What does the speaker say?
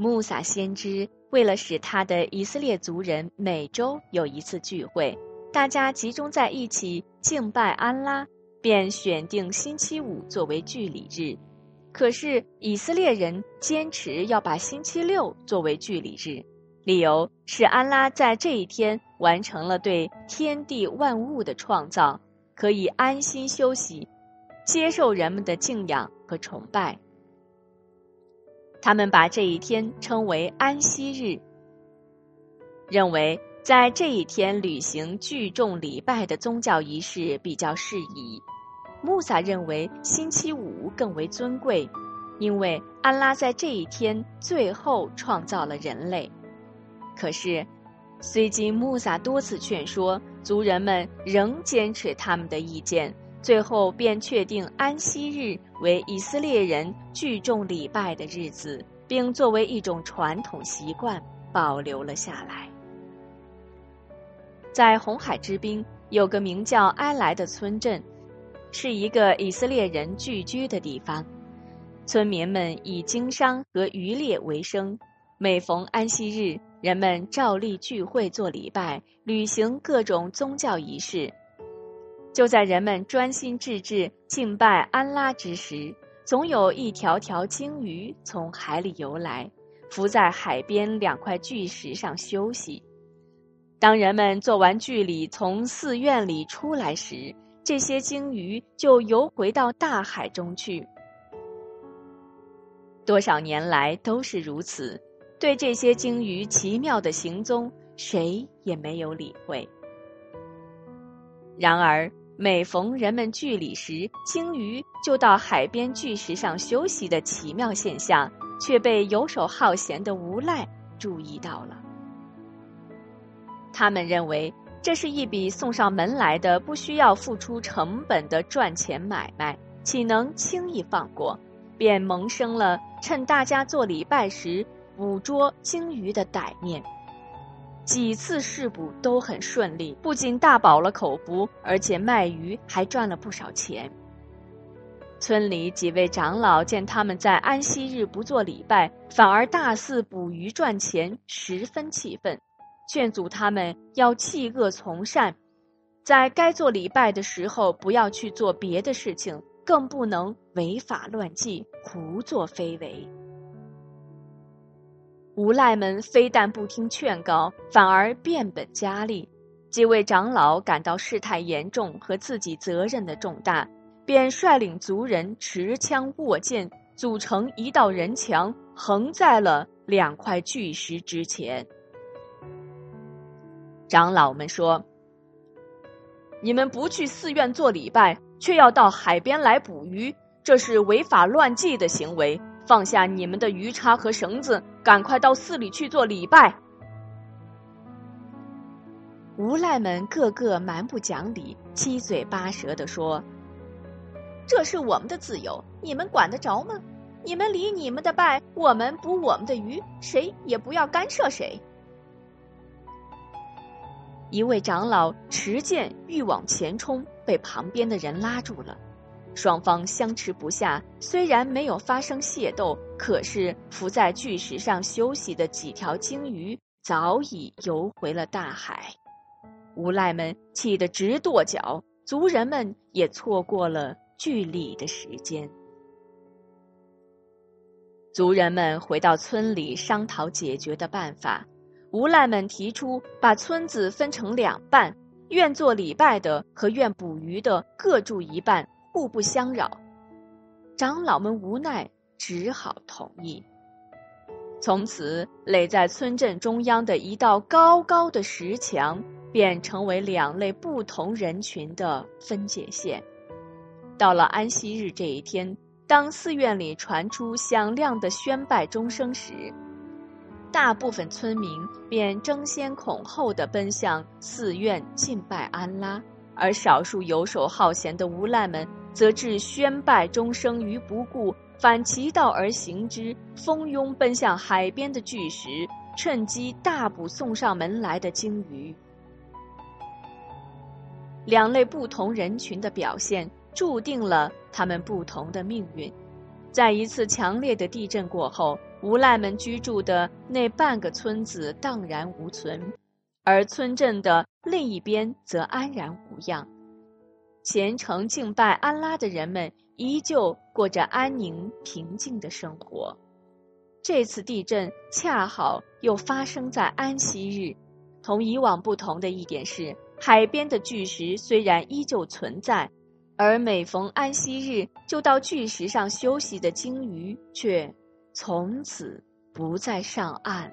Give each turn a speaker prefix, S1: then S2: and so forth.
S1: 穆萨先知为了使他的以色列族人每周有一次聚会，大家集中在一起敬拜安拉，便选定星期五作为聚礼日。可是以色列人坚持要把星期六作为聚礼日，理由是安拉在这一天完成了对天地万物的创造，可以安心休息，接受人们的敬仰和崇拜。他们把这一天称为安息日，认为在这一天履行聚众礼拜的宗教仪式比较适宜。穆萨认为星期五更为尊贵，因为安拉在这一天最后创造了人类。可是，虽经穆萨多次劝说，族人们仍坚持他们的意见。最后便确定安息日为以色列人聚众礼拜的日子，并作为一种传统习惯保留了下来。在红海之滨有个名叫埃莱的村镇，是一个以色列人聚居的地方。村民们以经商和渔猎为生，每逢安息日，人们照例聚会做礼拜，履行各种宗教仪式。就在人们专心致志敬拜安拉之时，总有一条条鲸鱼从海里游来，浮在海边两块巨石上休息。当人们做完聚礼从寺院里出来时，这些鲸鱼就游回到大海中去。多少年来都是如此，对这些鲸鱼奇妙的行踪，谁也没有理会。然而。每逢人们聚礼时，鲸鱼就到海边巨石上休息的奇妙现象，却被游手好闲的无赖注意到了。他们认为这是一笔送上门来的、不需要付出成本的赚钱买卖，岂能轻易放过？便萌生了趁大家做礼拜时捕捉鲸鱼的歹念。几次试捕都很顺利，不仅大饱了口福，而且卖鱼还赚了不少钱。村里几位长老见他们在安息日不做礼拜，反而大肆捕鱼赚钱，十分气愤，劝阻他们要弃恶从善，在该做礼拜的时候不要去做别的事情，更不能违法乱纪、胡作非为。无赖们非但不听劝告，反而变本加厉。几位长老感到事态严重和自己责任的重大，便率领族人持枪握剑，组成一道人墙，横在了两块巨石之前。长老们说：“你们不去寺院做礼拜，却要到海边来捕鱼，这是违法乱纪的行为。”放下你们的鱼叉和绳子，赶快到寺里去做礼拜。无赖们个个蛮不讲理，七嘴八舌的说：“这是我们的自由，你们管得着吗？你们理你们的拜，我们捕我们的鱼，谁也不要干涉谁。”一位长老持剑欲往前冲，被旁边的人拉住了。双方相持不下，虽然没有发生械斗，可是浮在巨石上休息的几条鲸鱼早已游回了大海。无赖们气得直跺脚，族人们也错过了聚礼的时间。族人们回到村里商讨解决的办法，无赖们提出把村子分成两半，愿做礼拜的和愿捕鱼的各住一半。互不相扰，长老们无奈，只好同意。从此，垒在村镇中央的一道高高的石墙，便成为两类不同人群的分界线。到了安息日这一天，当寺院里传出响亮的宣拜钟声时，大部分村民便争先恐后的奔向寺院敬拜安拉，而少数游手好闲的无赖们。则置宣拜钟声于不顾，反其道而行之，蜂拥奔向海边的巨石，趁机大捕送上门来的鲸鱼。两类不同人群的表现，注定了他们不同的命运。在一次强烈的地震过后，无赖们居住的那半个村子荡然无存，而村镇的另一边则安然无恙。虔诚敬拜安拉的人们依旧过着安宁平静的生活。这次地震恰好又发生在安息日，同以往不同的一点是，海边的巨石虽然依旧存在。而每逢安息日，就到巨石上休息的鲸鱼，却从此不再上岸。